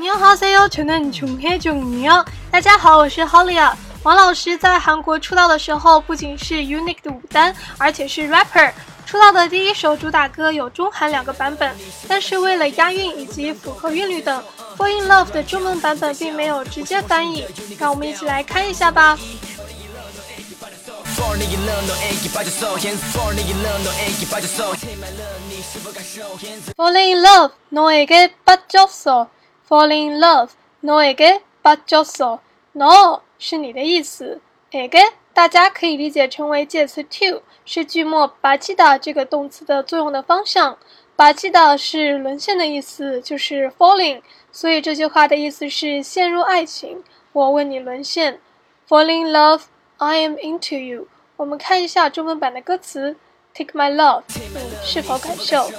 你好，C U，全能穷黑囧女哦！大家好，我是 Holly。王老师在韩国出道的时候，不仅是 UNIQ 的舞担，而且是 rapper。出道的第一首主打歌有中韩两个版本，但是为了押韵以及符合韵律等，Fall in Love 的中文版本并没有直接翻译。让我们一起来看一下吧。Falling in love, 너에게 빠졌어. Falling in love, 너에게 빠졌어. No 是你的意思，에게 大家可以理解成为介词 to 是句末，吧唧的这个动词的作用的方向。吧唧的是沦陷的意思，就是 falling，所以这句话的意思是陷入爱情。我问你沦陷，falling love，i am into you。我们看一下中文版的歌词，take my love 你是否感受。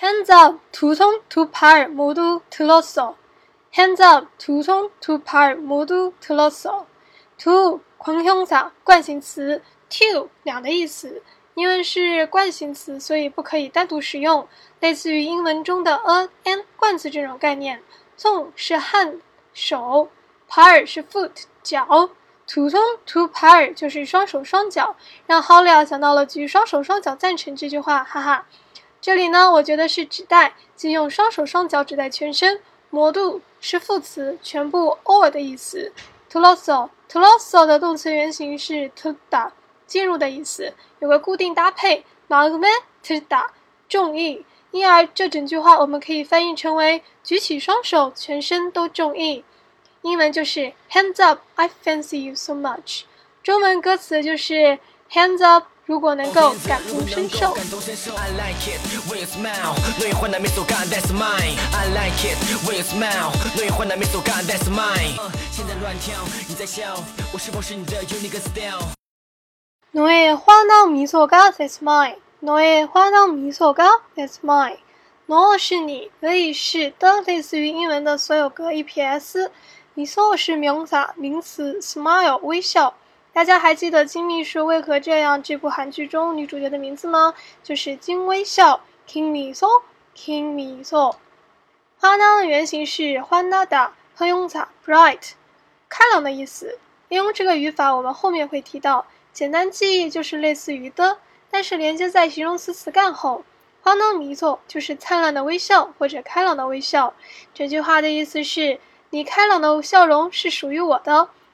？Hands up，두손두팔모두들었어 Hands up，두손두팔모두들었어 To，框형사惯性词，to 两的意思，因为是惯性词，所以不可以单独使用，类似于英文中的 a、an 冠词这种概念。送是 hand 手，par 是 foot 脚，two 松 two par 就是双手双脚，让 Holly 想到了举双手双脚赞成这句话，哈哈。 这里呢，我觉得是指代，即用双手双脚指代全身。模度是副词，全部 all 的意思。t o l o s o t o l o s o 的动词原形是 to da 进入的意思，有个固定搭配 m a g m e to da 重意。因而，这整句话我们可以翻译成为举起双手，全身都中意。英文就是 Hands up, I fancy you so much。中文歌词就是 Hands up，如果能够感同身受。너의환한미소가 That's mine。너의 화난 미소가 That's mine。no 是你，可以是的，类似于英文的所有格 EPS。miso 是名词，名词 smile 微笑。 大家还记得《金秘书为何这样》这部韩剧中女主角的名字吗？就是金微笑 （Kim Mi So）。Kim Mi So，花呢的原型是花娜的 h y u n g a Bright，开朗的意思。利用这个语法，我们后面会提到。简单记忆就是类似于的，但是连接在形容词词干后。花娜迷错就是灿烂的微笑或者开朗的微笑。这句话的意思是：你开朗的笑容是属于我的。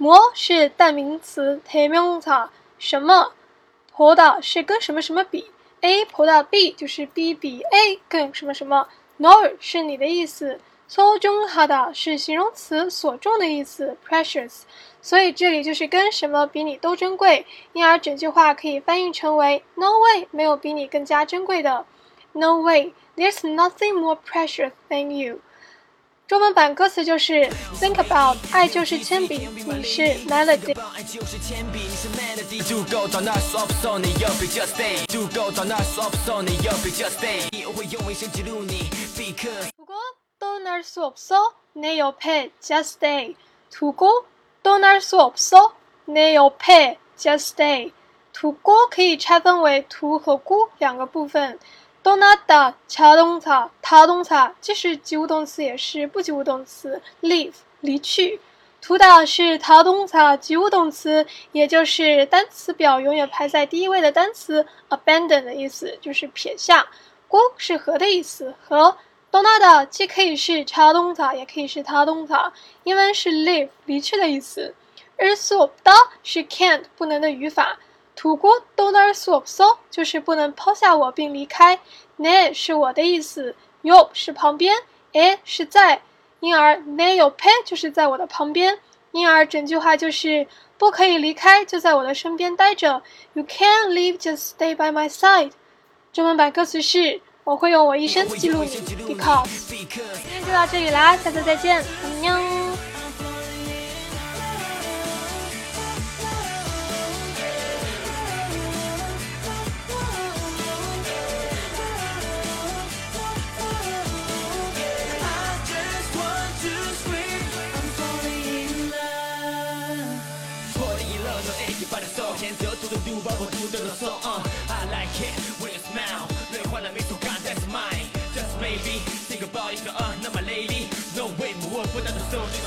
뭐是代名词，代名词什么？보다是跟什么什么比？A 보다 B就是 B 比 A 更什么什么？No 是你的意思。소중하다是形容词，所重的意思，precious。所以这里就是跟什么比你都珍贵，因而整句话可以翻译成为 No way，没有比你更加珍贵的。No way，there's nothing more precious than you。 中文版歌词就是 Think about，爱就是铅笔，你是 melody。如果都날수없어내옆에 just stay。如果 떠날 수 없어? 내 옆에 just stay. 두고 可以 拆分为 두 和고 两个部分. donata 差动词，差动词，既是及物动词也是不及物动词。Leave，离去。To 是差动词，及物动词，也就是单词表永远排在第一位的单词。Abandon 的意思就是撇下。锅是和的意思，和。donata 既可以是差动词，也可以是差动词。英文是 leave，离去的意思。日数到是 can't，不能的语法。不过 don't stop so 就是不能抛下我并离开。na 是我的意思，you 是旁边 a 是在因而 naiyo pe 就是在我的旁边。因而整句话就是不可以离开就在我的身边待着。You can't leave just stay by my side 中文版歌词是我会用我一生记录你。Because 今天就到这里啦下次再见爱你 安녕。I like it when you smile 늘 환한 미소가 that's mine Just maybe think about it uh, not my lady No way 무엇보다도 소중한